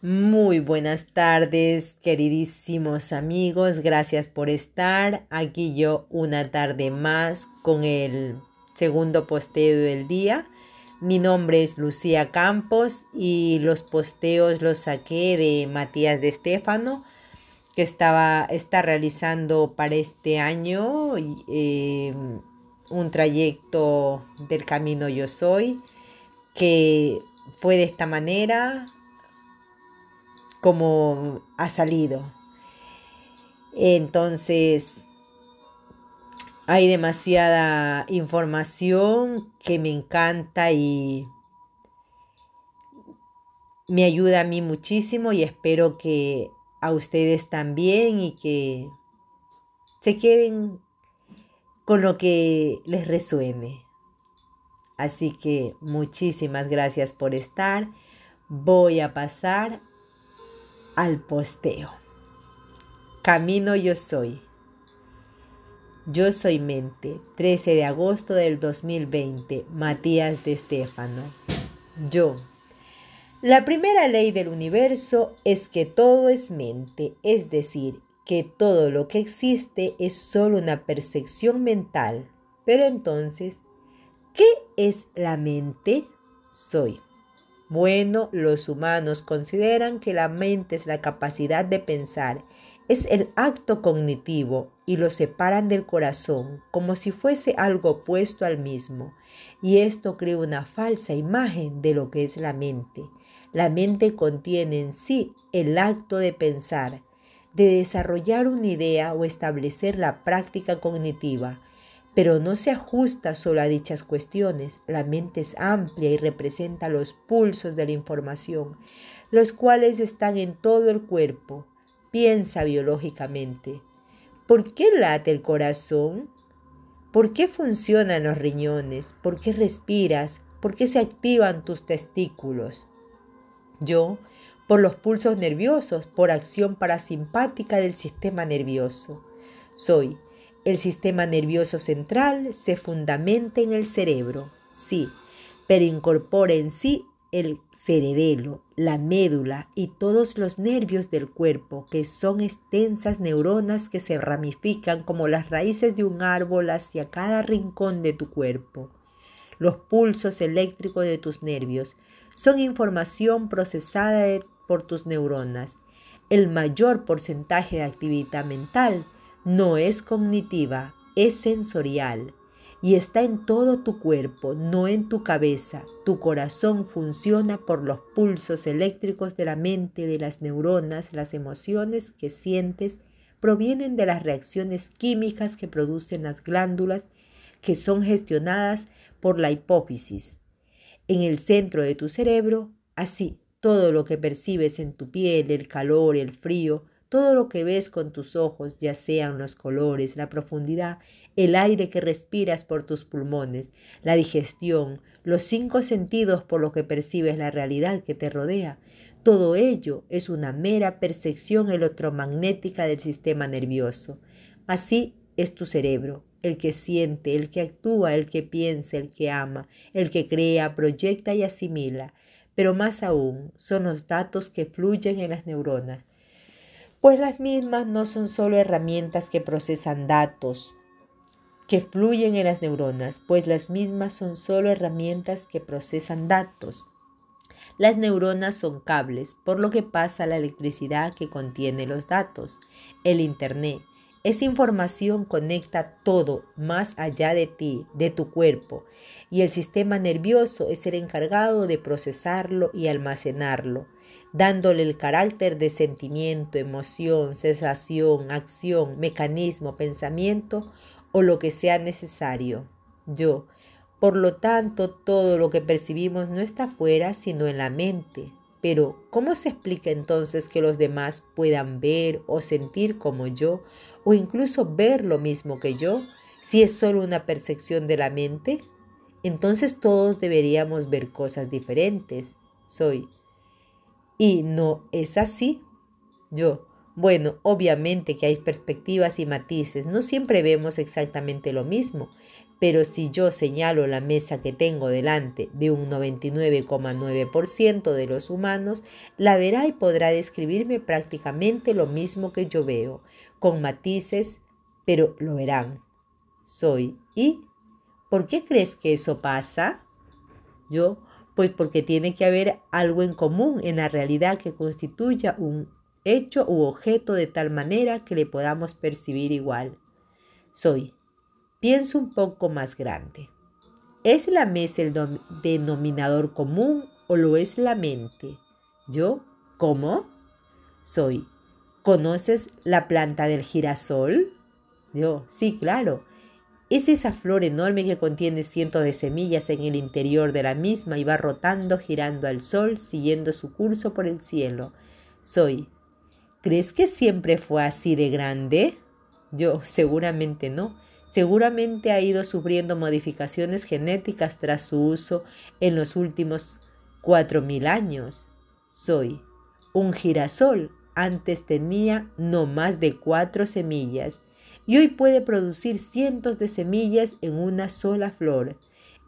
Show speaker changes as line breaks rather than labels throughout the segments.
Muy buenas tardes, queridísimos amigos. Gracias por estar aquí yo una tarde más con el segundo posteo del día. Mi nombre es Lucía Campos y los posteos los saqué de Matías de Estéfano, que estaba, está realizando para este año eh, un trayecto del camino Yo Soy, que fue de esta manera como ha salido. Entonces, hay demasiada información que me encanta y me ayuda a mí muchísimo y espero que a ustedes también y que se queden con lo que les resuene. Así que muchísimas gracias por estar. Voy a pasar al posteo. Camino yo soy. Yo soy mente, 13 de agosto del 2020, Matías de Estéfano. Yo. La primera ley del universo es que todo es mente, es decir, que todo lo que existe es solo una percepción mental. Pero entonces, ¿qué es la mente? Soy. Bueno, los humanos consideran que la mente es la capacidad de pensar, es el acto cognitivo y lo separan del corazón como si fuese algo opuesto al mismo. Y esto crea una falsa imagen de lo que es la mente. La mente contiene en sí el acto de pensar, de desarrollar una idea o establecer la práctica cognitiva, pero no se ajusta solo a dichas cuestiones. La mente es amplia y representa los pulsos de la información, los cuales están en todo el cuerpo. Piensa biológicamente. ¿Por qué late el corazón? ¿Por qué funcionan los riñones? ¿Por qué respiras? ¿Por qué se activan tus testículos? Yo, por los pulsos nerviosos, por acción parasimpática del sistema nervioso. Soy el sistema nervioso central se fundamenta en el cerebro, sí, pero incorpora en sí el cerebelo, la médula y todos los nervios del cuerpo, que son extensas neuronas que se ramifican como las raíces de un árbol hacia cada rincón de tu cuerpo. Los pulsos eléctricos de tus nervios son información procesada por tus neuronas. El mayor porcentaje de actividad mental no es cognitiva, es sensorial y está en todo tu cuerpo, no en tu cabeza. Tu corazón funciona por los pulsos eléctricos de la mente, de las neuronas, las emociones que sientes provienen de las reacciones químicas que producen las glándulas que son gestionadas por la hipófisis. En el centro de tu cerebro, así, todo lo que percibes en tu piel, el calor, el frío, todo lo que ves con tus ojos, ya sean los colores, la profundidad, el aire que respiras por tus pulmones, la digestión, los cinco sentidos por los que percibes la realidad que te rodea, todo ello es una mera percepción electromagnética del sistema nervioso. Así es tu cerebro, el que siente, el que actúa, el que piensa, el que ama, el que crea, proyecta y asimila. Pero más aún son los datos que fluyen en las neuronas, pues las mismas no son solo herramientas que procesan datos, que fluyen en las neuronas, pues las mismas son solo herramientas que procesan datos. Las neuronas son cables, por lo que pasa la electricidad que contiene los datos. El Internet. Esa información conecta todo más allá de ti, de tu cuerpo, y el sistema nervioso es el encargado de procesarlo y almacenarlo dándole el carácter de sentimiento, emoción, sensación, acción, mecanismo, pensamiento o lo que sea necesario. Yo. Por lo tanto, todo lo que percibimos no está fuera, sino en la mente. Pero, ¿cómo se explica entonces que los demás puedan ver o sentir como yo, o incluso ver lo mismo que yo, si es solo una percepción de la mente? Entonces todos deberíamos ver cosas diferentes. Soy y no es así. Yo, Bueno, obviamente que hay perspectivas y matices, no siempre vemos exactamente lo mismo, pero si yo señalo la mesa que tengo delante de un 99,9% de los humanos, la verá y podrá describirme prácticamente lo mismo que yo veo, con matices, pero lo verán. Soy. ¿Y por qué crees que eso pasa? Yo, pues porque tiene que haber algo en común en la realidad que constituya un hecho u objeto de tal manera que le podamos percibir igual. Soy. Pienso un poco más grande. ¿Es la mesa el denominador común o lo es la mente? Yo, ¿cómo? Soy. ¿Conoces la planta del girasol? Yo, sí, claro. Es esa flor enorme que contiene cientos de semillas en el interior de la misma y va rotando, girando al sol, siguiendo su curso por el cielo. Soy. ¿Crees que siempre fue así de grande? Yo, seguramente no. Seguramente ha ido sufriendo modificaciones genéticas tras su uso en los últimos cuatro mil años. Soy un girasol. Antes tenía no más de cuatro semillas y hoy puede producir cientos de semillas en una sola flor.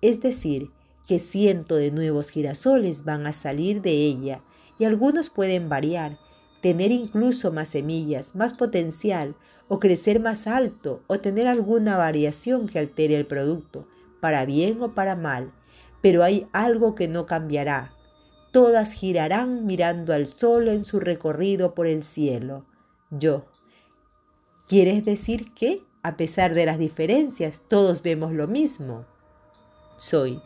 Es decir, que cientos de nuevos girasoles van a salir de ella y algunos pueden variar, tener incluso más semillas, más potencial, o crecer más alto o tener alguna variación que altere el producto, para bien o para mal, pero hay algo que no cambiará. Todas girarán mirando al sol en su recorrido por el cielo. Yo. ¿Quieres decir que, a pesar de las diferencias, todos vemos lo mismo? Soy.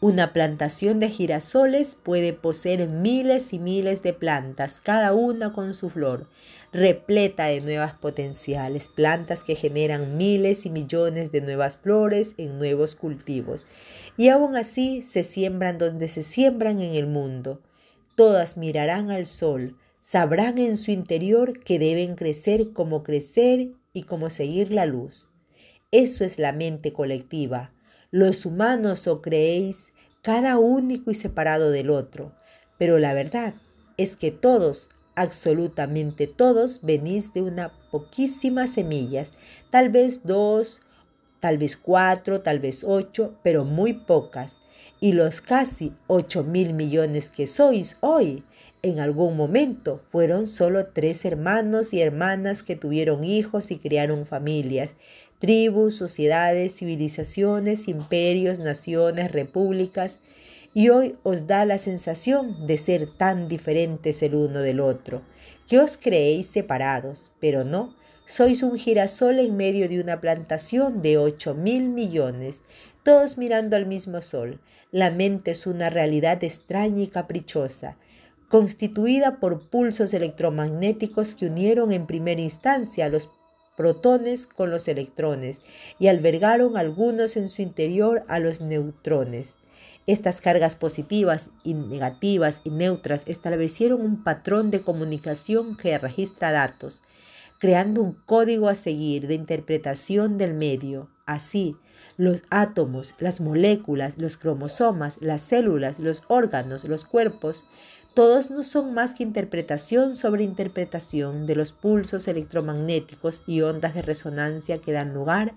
Una plantación de girasoles puede poseer miles y miles de plantas, cada una con su flor, repleta de nuevas potenciales, plantas que generan miles y millones de nuevas flores en nuevos cultivos. Y aún así se siembran donde se siembran en el mundo. Todas mirarán al sol, sabrán en su interior que deben crecer como crecer y como seguir la luz. Eso es la mente colectiva, los humanos o creéis cada único y separado del otro, pero la verdad es que todos, absolutamente todos, venís de una poquísimas semillas, tal vez dos, tal vez cuatro, tal vez ocho, pero muy pocas. Y los casi ocho mil millones que sois hoy, en algún momento. Fueron solo tres hermanos y hermanas que tuvieron hijos y criaron familias. Tribus, sociedades, civilizaciones, imperios, naciones, repúblicas, y hoy os da la sensación de ser tan diferentes el uno del otro, que os creéis separados, pero no, sois un girasol en medio de una plantación de ocho mil millones, todos mirando al mismo sol. La mente es una realidad extraña y caprichosa, constituida por pulsos electromagnéticos que unieron en primera instancia los protones con los electrones y albergaron algunos en su interior a los neutrones. Estas cargas positivas y negativas y neutras establecieron un patrón de comunicación que registra datos, creando un código a seguir de interpretación del medio. Así, los átomos, las moléculas, los cromosomas, las células, los órganos, los cuerpos, todos no son más que interpretación sobre interpretación de los pulsos electromagnéticos y ondas de resonancia que dan lugar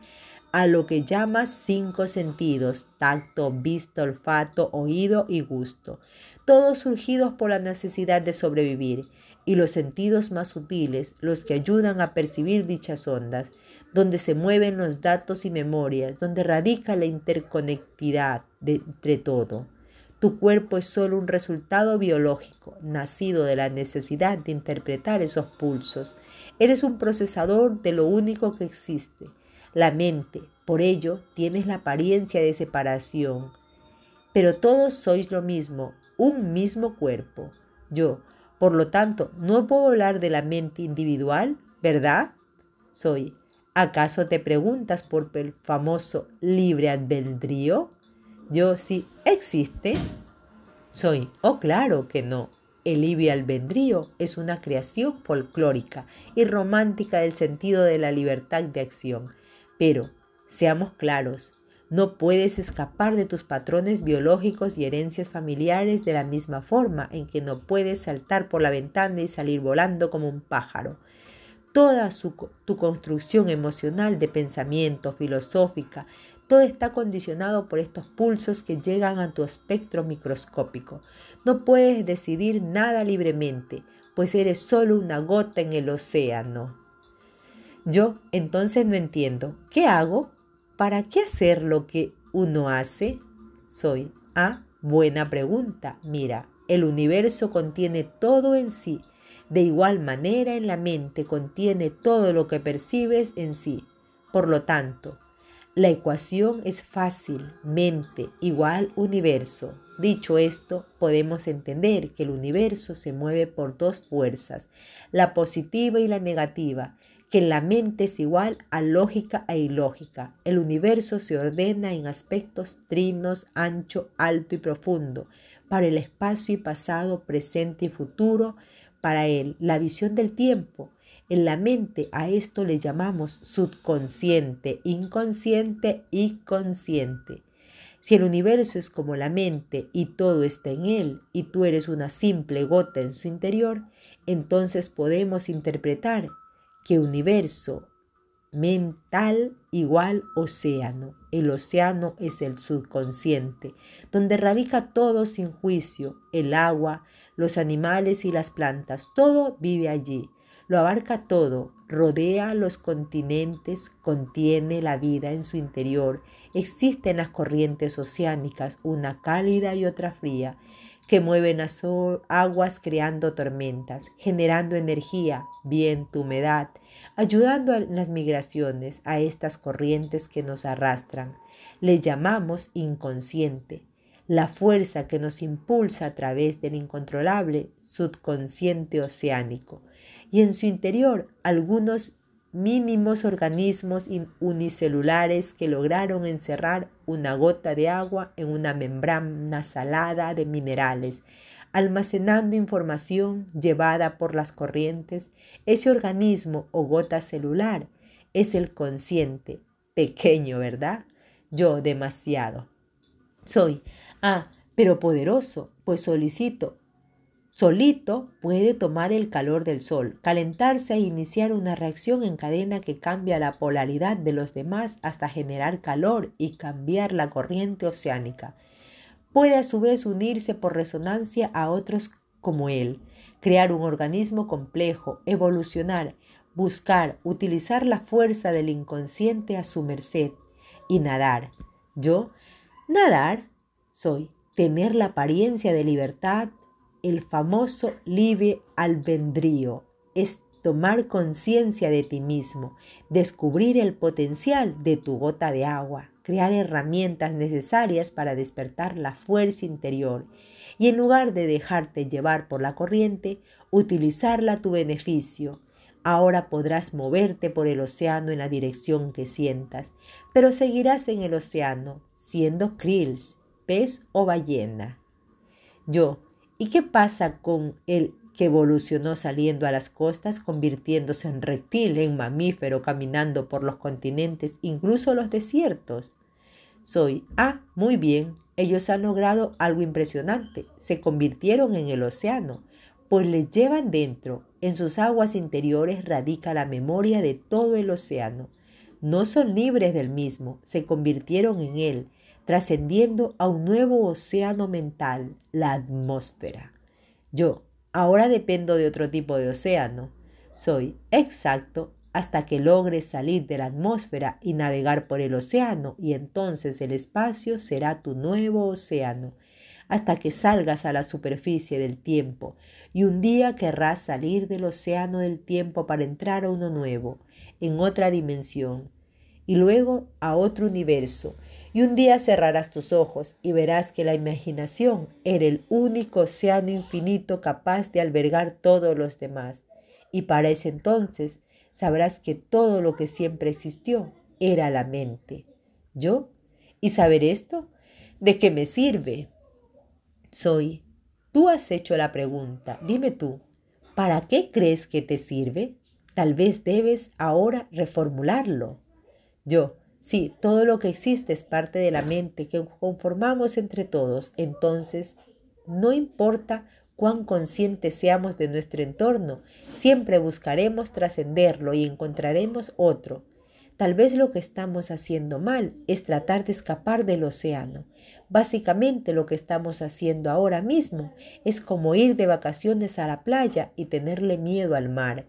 a lo que llamas cinco sentidos, tacto, vista, olfato, oído y gusto, todos surgidos por la necesidad de sobrevivir, y los sentidos más sutiles, los que ayudan a percibir dichas ondas, donde se mueven los datos y memorias, donde radica la interconectividad de, entre todo. Tu cuerpo es solo un resultado biológico, nacido de la necesidad de interpretar esos pulsos. Eres un procesador de lo único que existe, la mente. Por ello, tienes la apariencia de separación. Pero todos sois lo mismo, un mismo cuerpo. Yo, por lo tanto, no puedo hablar de la mente individual, ¿verdad? Soy. ¿Acaso te preguntas por el famoso libre albedrío? Yo sí existe. Soy, oh claro que no. El libre albedrío es una creación folclórica y romántica del sentido de la libertad de acción. Pero, seamos claros, no puedes escapar de tus patrones biológicos y herencias familiares de la misma forma en que no puedes saltar por la ventana y salir volando como un pájaro. toda tu construcción emocional de pensamiento, filosófica, todo está condicionado por estos pulsos que llegan a tu espectro microscópico. No puedes decidir nada libremente, pues eres solo una gota en el océano. Yo entonces no entiendo. ¿Qué hago? ¿Para qué hacer lo que uno hace? Soy. Ah, buena pregunta. Mira, el universo contiene todo en sí. De igual manera en la mente contiene todo lo que percibes en sí. Por lo tanto, la ecuación es fácil, mente igual universo. Dicho esto, podemos entender que el universo se mueve por dos fuerzas, la positiva y la negativa, que la mente es igual a lógica e ilógica. El universo se ordena en aspectos trinos, ancho, alto y profundo, para el espacio y pasado, presente y futuro, para él la visión del tiempo. En la mente a esto le llamamos subconsciente, inconsciente y consciente. Si el universo es como la mente y todo está en él y tú eres una simple gota en su interior, entonces podemos interpretar que universo mental igual océano. El océano es el subconsciente, donde radica todo sin juicio, el agua, los animales y las plantas, todo vive allí, lo abarca todo, rodea los continentes, contiene la vida en su interior, existen las corrientes oceánicas, una cálida y otra fría, que mueven aguas creando tormentas, generando energía, viento, humedad, ayudando a las migraciones, a estas corrientes que nos arrastran. Le llamamos inconsciente, la fuerza que nos impulsa a través del incontrolable subconsciente oceánico, y en su interior algunos mínimos organismos unicelulares que lograron encerrar una gota de agua en una membrana salada de minerales, almacenando información llevada por las corrientes. Ese organismo o gota celular es el consciente, pequeño, ¿verdad? Yo demasiado. Soy, ah, pero poderoso, pues solicito Solito puede tomar el calor del sol, calentarse e iniciar una reacción en cadena que cambia la polaridad de los demás hasta generar calor y cambiar la corriente oceánica. Puede a su vez unirse por resonancia a otros como él, crear un organismo complejo, evolucionar, buscar, utilizar la fuerza del inconsciente a su merced y nadar. Yo, nadar, soy tener la apariencia de libertad, el famoso libre albedrío es tomar conciencia de ti mismo, descubrir el potencial de tu gota de agua, crear herramientas necesarias para despertar la fuerza interior y en lugar de dejarte llevar por la corriente, utilizarla a tu beneficio. Ahora podrás moverte por el océano en la dirección que sientas, pero seguirás en el océano, siendo krills, pez o ballena. Yo, ¿Y qué pasa con el que evolucionó saliendo a las costas, convirtiéndose en reptil, en mamífero, caminando por los continentes, incluso los desiertos? Soy, ah, muy bien, ellos han logrado algo impresionante, se convirtieron en el océano, pues les llevan dentro, en sus aguas interiores radica la memoria de todo el océano. No son libres del mismo, se convirtieron en él, trascendiendo a un nuevo océano mental, la atmósfera. Yo ahora dependo de otro tipo de océano. Soy exacto hasta que logres salir de la atmósfera y navegar por el océano, y entonces el espacio será tu nuevo océano, hasta que salgas a la superficie del tiempo, y un día querrás salir del océano del tiempo para entrar a uno nuevo, en otra dimensión, y luego a otro universo, y un día cerrarás tus ojos y verás que la imaginación era el único océano infinito capaz de albergar todos los demás. Y para ese entonces sabrás que todo lo que siempre existió era la mente. ¿Yo? ¿Y saber esto? ¿De qué me sirve? Soy. Tú has hecho la pregunta. Dime tú, ¿para qué crees que te sirve? Tal vez debes ahora reformularlo. Yo, Sí, todo lo que existe es parte de la mente que conformamos entre todos. Entonces, no importa cuán conscientes seamos de nuestro entorno, siempre buscaremos trascenderlo y encontraremos otro. Tal vez lo que estamos haciendo mal es tratar de escapar del océano. Básicamente lo que estamos haciendo ahora mismo es como ir de vacaciones a la playa y tenerle miedo al mar.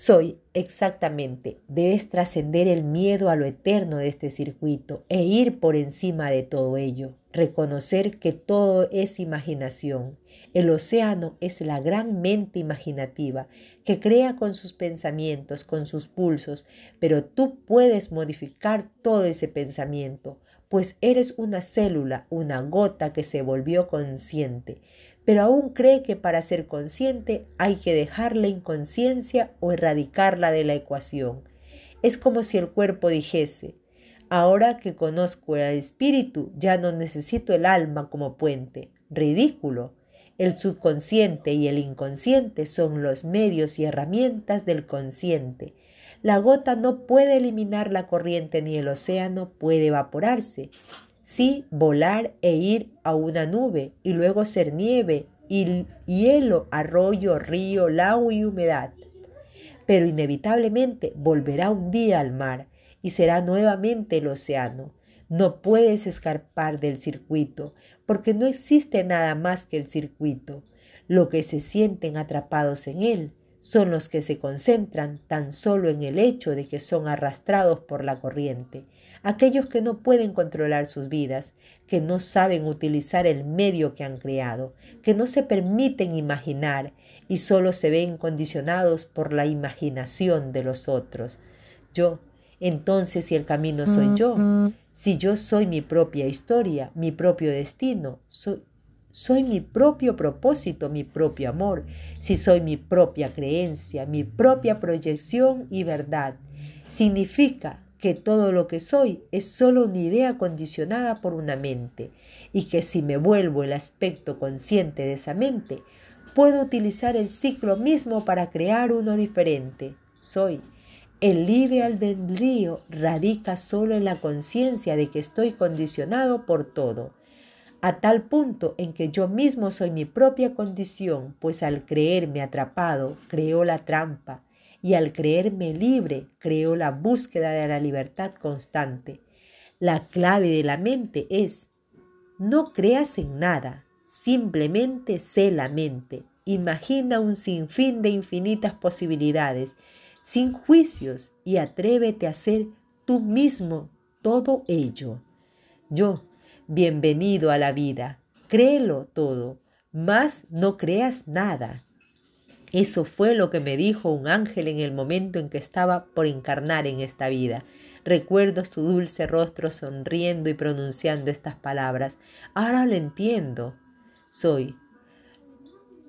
Soy exactamente, debes trascender el miedo a lo eterno de este circuito e ir por encima de todo ello, reconocer que todo es imaginación. El océano es la gran mente imaginativa que crea con sus pensamientos, con sus pulsos, pero tú puedes modificar todo ese pensamiento, pues eres una célula, una gota que se volvió consciente pero aún cree que para ser consciente hay que dejar la inconsciencia o erradicarla de la ecuación. Es como si el cuerpo dijese, ahora que conozco el espíritu ya no necesito el alma como puente. Ridículo. El subconsciente y el inconsciente son los medios y herramientas del consciente. La gota no puede eliminar la corriente ni el océano puede evaporarse sí volar e ir a una nube y luego ser nieve y hielo, arroyo, río, lago y humedad. Pero inevitablemente volverá un día al mar y será nuevamente el océano. No puedes escapar del circuito, porque no existe nada más que el circuito. Lo que se sienten atrapados en él son los que se concentran tan solo en el hecho de que son arrastrados por la corriente aquellos que no pueden controlar sus vidas, que no saben utilizar el medio que han creado, que no se permiten imaginar y solo se ven condicionados por la imaginación de los otros. Yo, entonces, si el camino soy yo, si yo soy mi propia historia, mi propio destino, soy, soy mi propio propósito, mi propio amor, si soy mi propia creencia, mi propia proyección y verdad, significa que todo lo que soy es solo una idea condicionada por una mente y que si me vuelvo el aspecto consciente de esa mente, puedo utilizar el ciclo mismo para crear uno diferente. Soy. El libre albedrío radica solo en la conciencia de que estoy condicionado por todo, a tal punto en que yo mismo soy mi propia condición, pues al creerme atrapado, creo la trampa, y al creerme libre creo la búsqueda de la libertad constante. La clave de la mente es, no creas en nada, simplemente sé la mente. Imagina un sinfín de infinitas posibilidades, sin juicios, y atrévete a ser tú mismo todo ello. Yo, bienvenido a la vida, créelo todo, mas no creas nada. Eso fue lo que me dijo un ángel en el momento en que estaba por encarnar en esta vida. Recuerdo su dulce rostro sonriendo y pronunciando estas palabras. Ahora lo entiendo. Soy.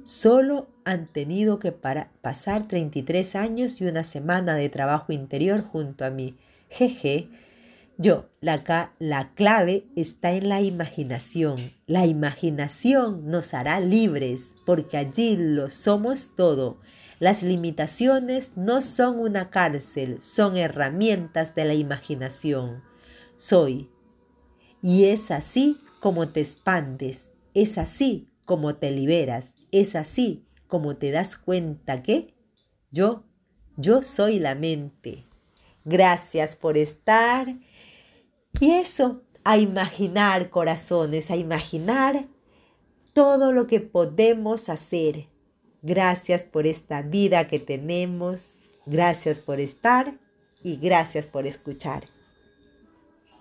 Solo han tenido que pasar 33 años y una semana de trabajo interior junto a mí. Jeje, yo, la, la clave está en la imaginación. La imaginación nos hará libres porque allí lo somos todo. Las limitaciones no son una cárcel, son herramientas de la imaginación. Soy. Y es así como te expandes, es así como te liberas, es así como te das cuenta que yo, yo soy la mente. Gracias por estar y eso, a imaginar corazones, a imaginar todo lo que podemos hacer. Gracias por esta vida que tenemos, gracias por estar y gracias por escuchar.